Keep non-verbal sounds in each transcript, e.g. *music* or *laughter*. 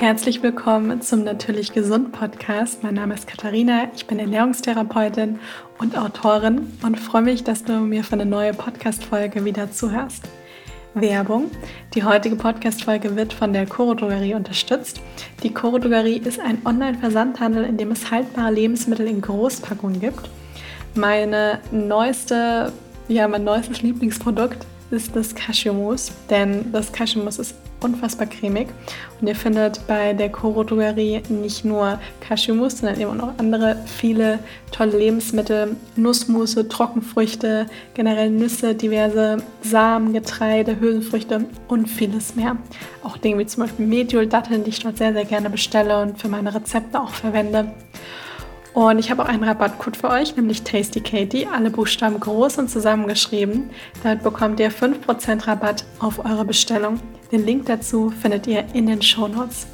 Herzlich willkommen zum Natürlich Gesund Podcast. Mein Name ist Katharina, ich bin Ernährungstherapeutin und Autorin und freue mich, dass du mir für eine neue Podcast-Folge wieder zuhörst. Werbung. Die heutige Podcast-Folge wird von der Coro Drogerie unterstützt. Die Coro Drogerie ist ein Online-Versandhandel, in dem es haltbare Lebensmittel in Großpackungen gibt. Meine neueste, ja, mein neuestes Lieblingsprodukt ist das Cashewmus, denn das Cashewmus ist unfassbar cremig und ihr findet bei der Coro Drogerie nicht nur Cashewmus, sondern eben auch andere viele tolle Lebensmittel, Nussmusse, Trockenfrüchte, generell Nüsse, diverse Samen, Getreide, Hülsenfrüchte und vieles mehr. Auch Dinge wie zum Beispiel Mediol, Datteln, die ich dort sehr, sehr gerne bestelle und für meine Rezepte auch verwende. Und ich habe auch einen Rabattcode für euch, nämlich Tasty Katie, alle Buchstaben groß und zusammengeschrieben. Damit bekommt ihr 5% Rabatt auf eure Bestellung. Den Link dazu findet ihr in den Show Notes.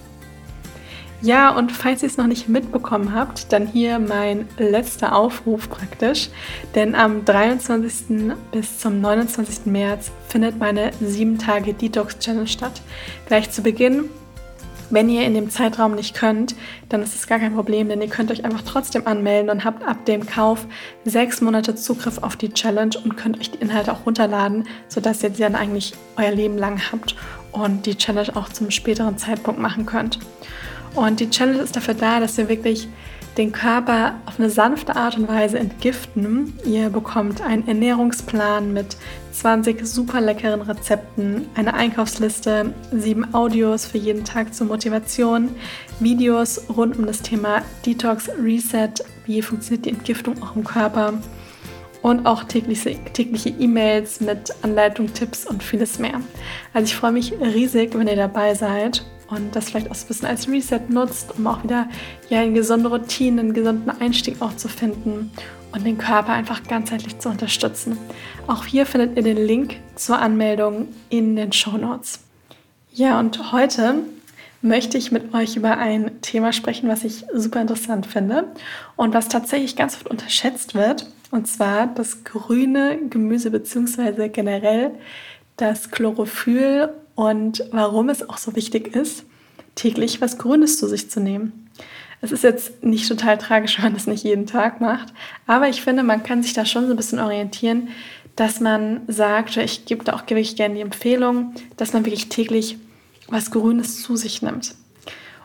Ja, und falls ihr es noch nicht mitbekommen habt, dann hier mein letzter Aufruf praktisch. Denn am 23. bis zum 29. März findet meine 7 Tage Detox Challenge statt. Gleich zu Beginn wenn ihr in dem Zeitraum nicht könnt, dann ist es gar kein Problem, denn ihr könnt euch einfach trotzdem anmelden und habt ab dem Kauf sechs Monate Zugriff auf die Challenge und könnt euch die Inhalte auch runterladen, sodass ihr sie dann eigentlich euer Leben lang habt und die Challenge auch zum späteren Zeitpunkt machen könnt. Und die Challenge ist dafür da, dass ihr wirklich den Körper auf eine sanfte Art und Weise entgiften. Ihr bekommt einen Ernährungsplan mit 20 super leckeren Rezepten, eine Einkaufsliste, sieben Audios für jeden Tag zur Motivation, Videos rund um das Thema Detox, Reset, wie funktioniert die Entgiftung auch im Körper und auch tägliche E-Mails mit Anleitung, Tipps und vieles mehr. Also ich freue mich riesig, wenn ihr dabei seid und das vielleicht auch so ein bisschen als Reset nutzt, um auch wieder ja, eine gesunde Routine, einen gesunden Einstieg auch zu finden und den Körper einfach ganzheitlich zu unterstützen. Auch hier findet ihr den Link zur Anmeldung in den Show Notes. Ja, und heute möchte ich mit euch über ein Thema sprechen, was ich super interessant finde und was tatsächlich ganz oft unterschätzt wird, und zwar das grüne Gemüse bzw. generell das Chlorophyll und warum es auch so wichtig ist, täglich was Grünes zu sich zu nehmen. Es ist jetzt nicht total tragisch, *laughs* wenn man das nicht jeden Tag macht, aber ich finde, man kann sich da schon so ein bisschen orientieren, dass man sagt, ich gebe da auch wirklich gerne die Empfehlung, dass man wirklich täglich was Grünes zu sich nimmt.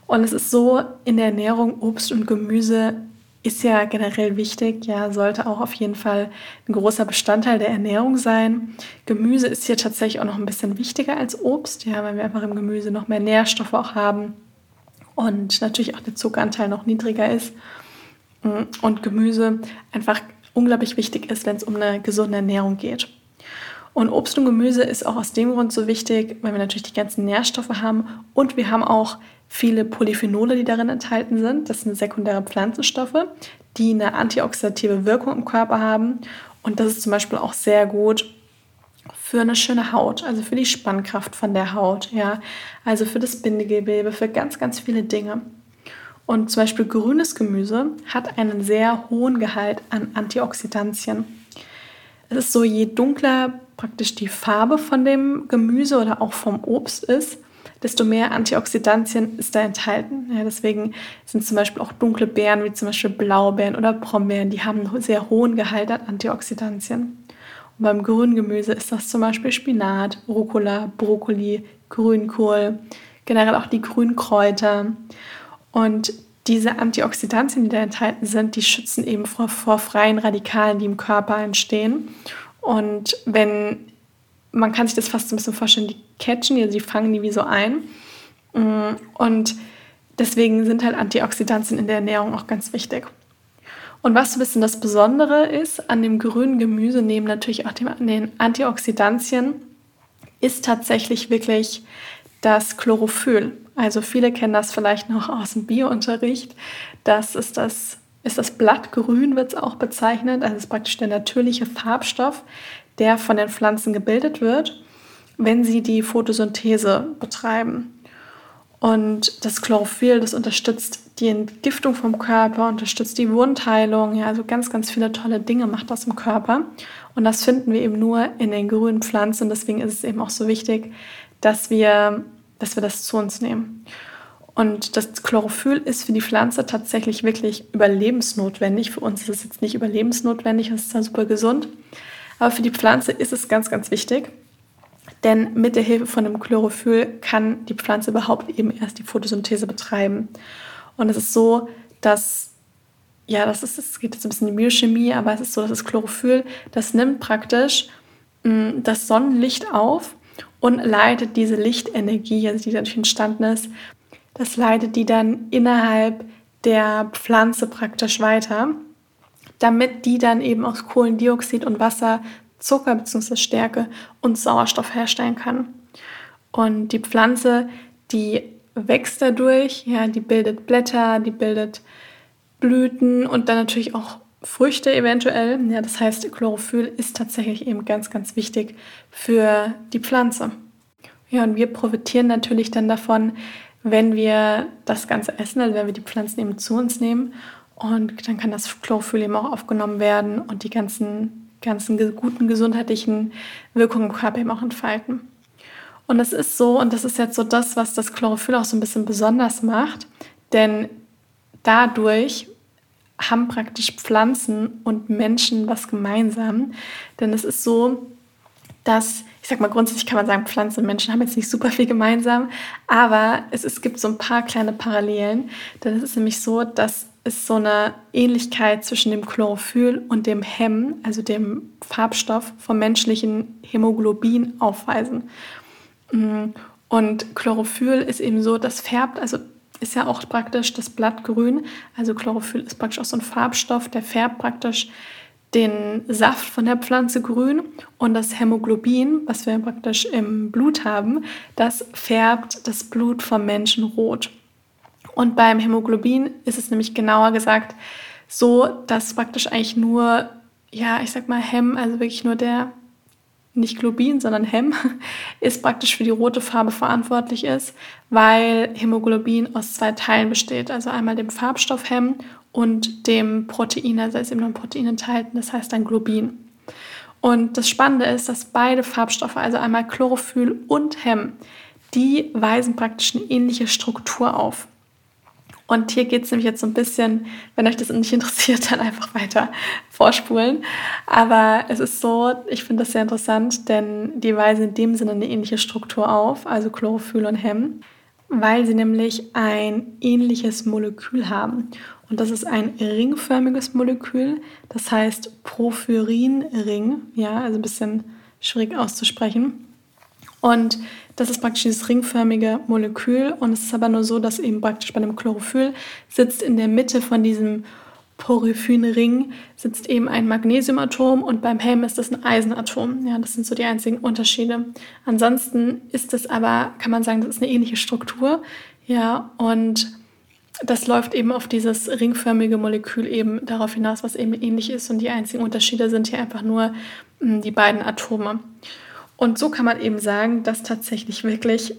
Und es ist so, in der Ernährung Obst und Gemüse ist ja generell wichtig, ja, sollte auch auf jeden Fall ein großer Bestandteil der Ernährung sein. Gemüse ist hier tatsächlich auch noch ein bisschen wichtiger als Obst, ja, weil wir einfach im Gemüse noch mehr Nährstoffe auch haben und natürlich auch der Zuckeranteil noch niedriger ist. Und Gemüse einfach unglaublich wichtig ist, wenn es um eine gesunde Ernährung geht. Und Obst und Gemüse ist auch aus dem Grund so wichtig, weil wir natürlich die ganzen Nährstoffe haben und wir haben auch viele Polyphenole, die darin enthalten sind. Das sind sekundäre Pflanzenstoffe, die eine antioxidative Wirkung im Körper haben. Und das ist zum Beispiel auch sehr gut für eine schöne Haut, also für die Spannkraft von der Haut, ja, also für das Bindegewebe, für ganz, ganz viele Dinge. Und zum Beispiel grünes Gemüse hat einen sehr hohen Gehalt an Antioxidantien. Es ist so, je dunkler praktisch die Farbe von dem Gemüse oder auch vom Obst ist, desto mehr Antioxidantien ist da enthalten. Ja, deswegen sind zum Beispiel auch dunkle Beeren wie zum Beispiel Blaubeeren oder Brombeeren, die haben einen sehr hohen Gehalt an Antioxidantien. Und beim grünen Gemüse ist das zum Beispiel Spinat, Rucola, Brokkoli, Grünkohl, generell auch die Grünkräuter. Und diese Antioxidantien, die da enthalten sind, die schützen eben vor, vor freien Radikalen, die im Körper entstehen. Und wenn man kann sich das fast ein bisschen vorstellen, die catchen, also die fangen die wie so ein. Mm, und deswegen sind halt Antioxidantien in der Ernährung auch ganz wichtig. Und was so ein bisschen das Besondere ist an dem grünen Gemüse, neben natürlich auch dem, den Antioxidantien, ist tatsächlich wirklich das Chlorophyll. Also viele kennen das vielleicht noch aus dem Biounterricht. Das ist das, ist das Blattgrün, wird es auch bezeichnet. Also es ist praktisch der natürliche Farbstoff, der von den Pflanzen gebildet wird, wenn sie die Photosynthese betreiben. Und das Chlorophyll, das unterstützt die Entgiftung vom Körper, unterstützt die Wundheilung, ja, also ganz, ganz viele tolle Dinge macht das im Körper. Und das finden wir eben nur in den grünen Pflanzen. Deswegen ist es eben auch so wichtig, dass wir, dass wir das zu uns nehmen. Und das Chlorophyll ist für die Pflanze tatsächlich wirklich überlebensnotwendig. Für uns ist es jetzt nicht überlebensnotwendig, das ist dann super gesund. Aber für die Pflanze ist es ganz, ganz wichtig. Denn mit der Hilfe von dem Chlorophyll kann die Pflanze überhaupt eben erst die Photosynthese betreiben. Und es ist so, dass, ja, das ist, es geht jetzt ein bisschen in die Biochemie, aber es ist so, dass das Chlorophyll, das nimmt praktisch mh, mm, das Sonnenlicht auf und leitet diese Lichtenergie, also die dadurch entstanden ist, das leitet die dann innerhalb der Pflanze praktisch weiter, damit die dann eben aus Kohlendioxid und Wasser Zucker bzw. Stärke und Sauerstoff herstellen kann. Und die Pflanze, die wächst dadurch, ja, die bildet Blätter, die bildet Blüten und dann natürlich auch Früchte eventuell. Ja, das heißt, Chlorophyll ist tatsächlich eben ganz, ganz wichtig für die Pflanze. Ja, und wir profitieren natürlich dann davon, wenn wir das Ganze essen, also wenn wir die Pflanzen eben zu uns nehmen. Und dann kann das Chlorophyll eben auch aufgenommen werden und die ganzen, ganzen guten gesundheitlichen Wirkungen im Körper eben auch entfalten. Und es ist so, und das ist jetzt so das, was das Chlorophyll auch so ein bisschen besonders macht, denn dadurch haben praktisch Pflanzen und Menschen was gemeinsam. Denn es ist so, dass, ich sag mal, grundsätzlich kann man sagen, Pflanzen und Menschen haben jetzt nicht super viel gemeinsam, aber es, es gibt so ein paar kleine Parallelen. Denn es ist nämlich so, dass es so eine Ähnlichkeit zwischen dem Chlorophyll und dem Hem, also dem Farbstoff vom menschlichen Hämoglobin, aufweisen. Mm, und Chlorophyll ist eben so, das färbt, also ist ja auch praktisch das Blatt grün. Also Chlorophyll ist praktisch auch so ein Farbstoff, der färbt praktisch den Saft von der Pflanze grün und das Hämoglobin, was wir praktisch im Blut haben, das färbt das Blut vom Menschen rot. Und beim Hämoglobin ist es nämlich genauer gesagt so, dass praktisch eigentlich nur, ja, ich sag mal Hem, also wirklich nur der nicht Globin, sondern Hem, *laughs* ist praktisch für die rote Farbe verantwortlich ist, weil Hämoglobin aus zwei Teilen besteht. Also einmal dem Farbstoff Hem und dem Protein, also ist eben noch ein Protein enthalten, das heißt ein Globin. Und das Spannende ist, dass beide Farbstoffe, also einmal Chlorophyll und Hem, die weisen praktisch eine ähnliche Struktur auf. Und hier geht es nämlich jetzt so ein bisschen, wenn euch das nicht interessiert, *laughs* dann einfach weiter vorspulen. Aber es ist so, ich finde das sehr interessant, denn die weisen in dem Sinne eine ähnliche Struktur auf, also Chlorophyll und Hem, weil sie nämlich ein ähnliches Molekül haben. Und das ist ein ringförmiges Molekül, das heißt Porphyrinring, ja, also ein bisschen schwierig auszusprechen. Und das ist praktisch dieses ringförmige Molekül und es ist aber nur so, dass eben praktisch bei dem Chlorophyll sitzt in der Mitte von diesem Porphyrinring sitzt eben ein Magnesiumatom und beim Helm ist das ein Eisenatom. Ja, das sind so die einzigen Unterschiede. Ansonsten ist es aber, kann man sagen, das ist eine ähnliche Struktur. Ja, und das läuft eben auf dieses ringförmige Molekül eben darauf hinaus, was eben ähnlich ist. Und die einzigen Unterschiede sind hier einfach nur hm, die beiden Atome. Und so kann man eben sagen, dass tatsächlich wirklich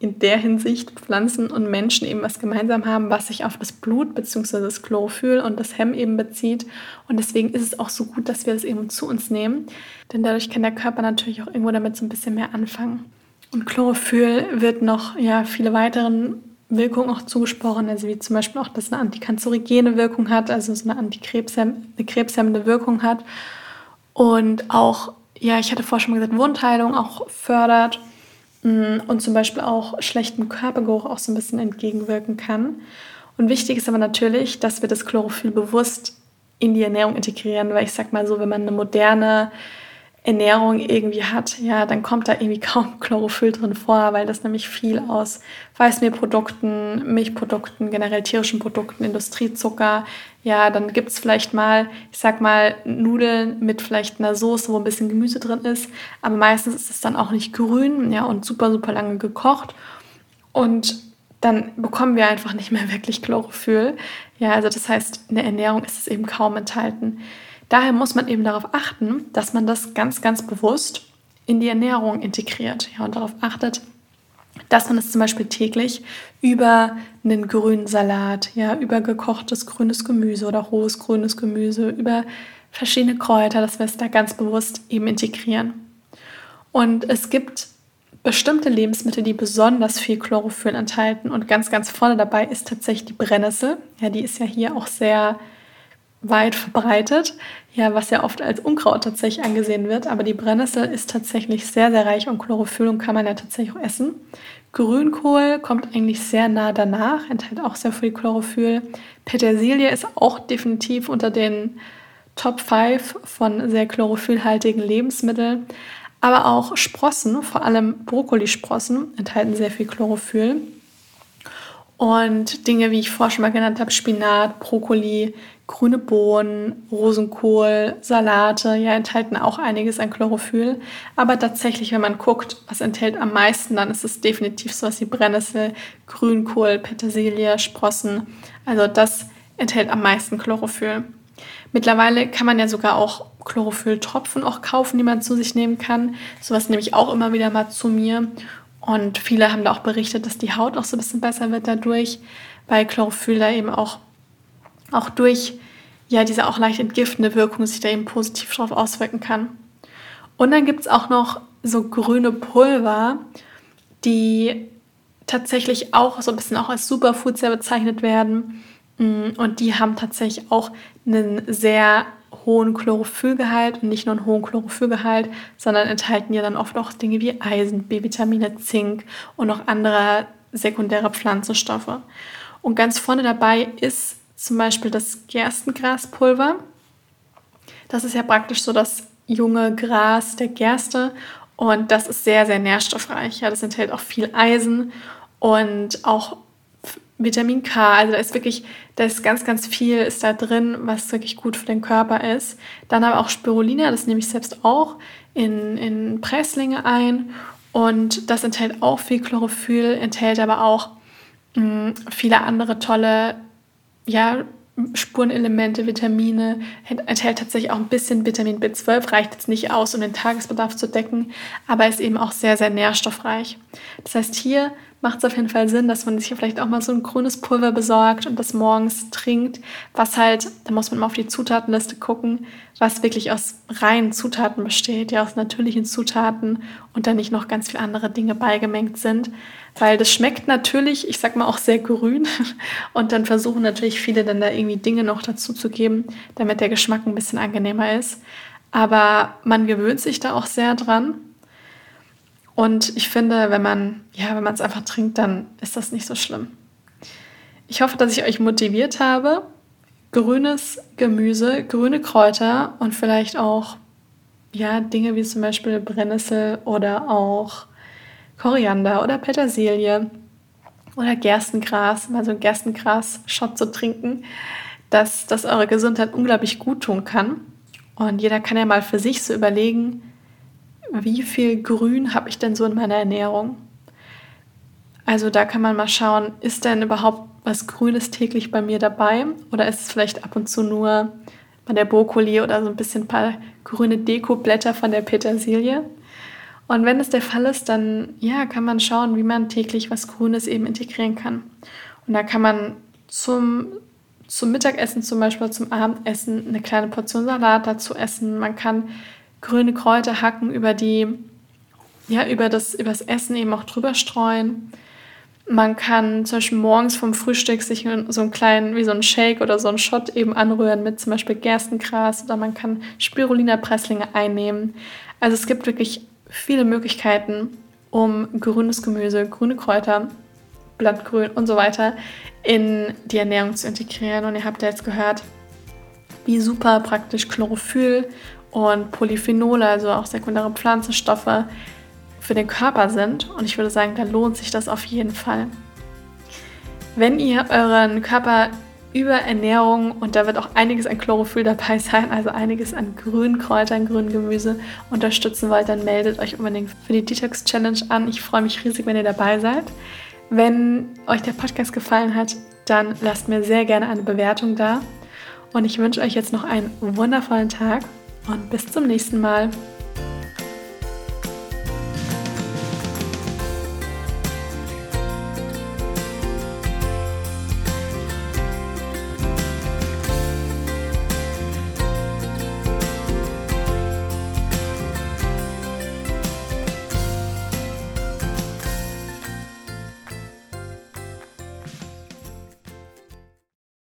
in der Hinsicht Pflanzen und Menschen eben was gemeinsam haben, was sich auf das Blut bzw. das Chlorophyll und das Hemm eben bezieht. Und deswegen ist es auch so gut, dass wir das eben zu uns nehmen. Denn dadurch kann der Körper natürlich auch irgendwo damit so ein bisschen mehr anfangen. Und Chlorophyll wird noch ja, viele weiteren Wirkungen auch zugesprochen, also wie zum Beispiel auch, dass es eine antikanzerogene Wirkung hat, also so eine antikrebshemmende Krebshemmende Wirkung hat. Und auch ja, ich hatte vorher schon mal gesagt, Wundheilung auch fördert mm, und zum Beispiel auch schlechten Körpergeruch auch so ein bisschen entgegenwirken kann. Und wichtig ist aber natürlich, dass wir das Chlorophyll bewusst in die Ernährung integrieren, weil ich sag mal so, wenn man eine moderne Ernährung irgendwie hat, ja, dann kommt da irgendwie *laughs* kaum Chlorophyll drin vor, weil das nämlich viel aus Weißmehlprodukten, Milchprodukten, generell tierischen Produkten, Industriezucker, ja, dann gibt es vielleicht mal, ich sag mal, Nudeln mit vielleicht einer Soße, wo ein bisschen Gemüse drin ist, aber meistens ist es dann auch nicht grün, ja, und super, super lange gekocht und dann bekommen wir einfach nicht mehr *laughs* wirklich Chlorophyll. Ja, also das heißt, in der Ernährung ist es eben kaum enthalten. Daher muss man eben darauf achten, dass man das ganz, ganz bewusst in die Ernährung integriert ja, und darauf achtet, dass man es zum Beispiel täglich über einen grünen Salat, ja, über gekochtes grünes Gemüse oder rohes grünes Gemüse, über verschiedene Kräuter, dass wir es da ganz bewusst eben integrieren. Und es gibt bestimmte Lebensmittel, die besonders viel Chlorophyll enthalten und ganz, ganz vorne dabei ist tatsächlich die Brennnessel. Ja, die ist ja hier auch sehr weit verbreitet, ja, was ja oft als Unkraut tatsächlich angesehen wird. Aber die Brennnessel ist tatsächlich sehr, sehr reich an Chlorophyll und kann man ja tatsächlich auch essen. Grünkohl kommt eigentlich sehr nah danach, enthält auch sehr viel Chlorophyll. Petersilie ist auch definitiv unter den Top 5 von sehr chlorophyllhaltigen Lebensmitteln. Aber auch Sprossen, vor allem Brokkolisprossen, enthalten sehr viel Chlorophyll. Und Dinge, wie ich vorher schon mal genannt habe, Spinat, Brokkoli, grüne Bohnen, Rosenkohl, Salate, ja, enthalten auch einiges an Chlorophyll. Aber tatsächlich, wenn man guckt, was enthält am meisten, dann ist es definitiv so was wie Brennnessel, Grünkohl, Petersilie, Sprossen. Also das enthält am meisten Chlorophyll. Mittlerweile kann man ja sogar auch Chlorophylltropfen auch kaufen, die man zu sich nehmen kann. Sowas nehme ich auch immer wieder mal zu mir. Und viele haben da auch berichtet, dass die Haut auch so ein bisschen besser wird dadurch, weil Chlorophyll da eben auch, auch durch ja, diese auch leicht entgiftende Wirkung sich da eben positiv drauf auswirken kann. Und dann gibt es auch noch so grüne Pulver, die tatsächlich auch so ein bisschen auch als Superfoods ja bezeichnet werden. Mm, und die haben tatsächlich auch einen sehr hohen Chlorophyllgehalt und nicht nur einen hohen Chlorophyllgehalt, sondern enthalten ja dann oft auch Dinge wie Eisen, B-Vitamine, Zink und noch andere sekundäre Pflanzenstoffe. Und ganz vorne dabei ist zum Beispiel das Gerstengraspulver. Das ist ja praktisch so das junge Gras der Gerste und das ist sehr, sehr nährstoffreich. Ja, das enthält auch viel Eisen und auch Vitamin K. Also da ist wirklich, da ist ganz, ganz viel ist da drin, was wirklich gut für den Körper ist. Dann aber auch Spirulina, das nehme ich selbst auch in, in Presslinge ein. Und das enthält auch viel Chlorophyll, enthält aber auch mh, mm, viele andere tolle ja, Spurenelemente, Vitamine, enthält tatsächlich auch ein bisschen Vitamin B12, reicht jetzt nicht aus, um den Tagesbedarf zu decken, aber ist eben auch sehr, sehr nährstoffreich. Das heißt, hier macht es auf jeden Fall Sinn, dass man sich vielleicht auch mal so ein grünes Pulver besorgt und das morgens trinkt, was halt, da muss man mal auf die Zutatenliste gucken, was wirklich aus reinen Zutaten besteht, ja aus natürlichen Zutaten und dann nicht noch ganz viele andere Dinge beigemengt sind, weil das schmeckt natürlich, ich sag mal auch sehr grün. *laughs* Und dann versuchen natürlich viele dann da irgendwie Dinge noch dazu zu geben, damit der Geschmack ein bisschen angenehmer ist. Aber man gewöhnt sich da auch sehr dran und ich finde, wenn man, ja, wenn man es einfach trinkt, dann ist das nicht so schlimm. Ich hoffe, dass ich euch motiviert habe, grünes Gemüse, grüne Kräuter und vielleicht auch ja, Dinge wie zum Beispiel Brennnessel oder auch Koriander oder Petersilie oder Gerstengras, mal so ein Gerstengras-Shot zu trinken, dass das eure Gesundheit unglaublich gut tun kann. Und jeder kann ja mal für sich so überlegen, wie viel Grün habe ich denn so in meiner Ernährung? Also da kann man mal schauen, ist denn überhaupt was Grünes täglich bei mir dabei? Oder ist es vielleicht ab und zu nur bei der Brokkoli oder so ein bisschen ein paar grüne Dekoblätter von der Petersilie? Und wenn es der Fall ist, dann ja, kann man schauen, wie man täglich was Grünes eben integrieren kann. Und da kann man zum, zum Mittagessen zum Beispiel, zum Abendessen eine kleine Portion Salat dazu essen. Man kann grüne Kräuter hacken, über die, ja, über das, über das Essen eben auch drüber streuen. Man kann zum Beispiel morgens vom Frühstück sich so einen kleinen, wie so einen Shake oder so einen Shot eben anrühren mit zum Beispiel Gerstengras oder man kann Spirulina-Presslinge einnehmen. Also es gibt wirklich viele Möglichkeiten, um grünes Gemüse, grüne Kräuter, Blattgrün und so weiter in die Ernährung zu integrieren. Und ihr habt ja jetzt gehört, wie super praktisch Chlorophyll und Polyphenole, also auch sekundäre Pflanzenstoffe, für den Körper sind. Und ich würde sagen, da lohnt sich das auf jeden Fall. Wenn ihr euren Körper über Ernährung und da wird auch einiges an Chlorophyll dabei sein, also einiges an grünen Kräutern, grünen Gemüse unterstützen wollt, dann meldet euch unbedingt für die Detox Challenge an. Ich freue mich riesig, wenn ihr dabei seid. Wenn euch der Podcast gefallen hat, dann lasst mir sehr gerne eine Bewertung da. Und ich wünsche euch jetzt noch einen wundervollen Tag und bis zum nächsten Mal.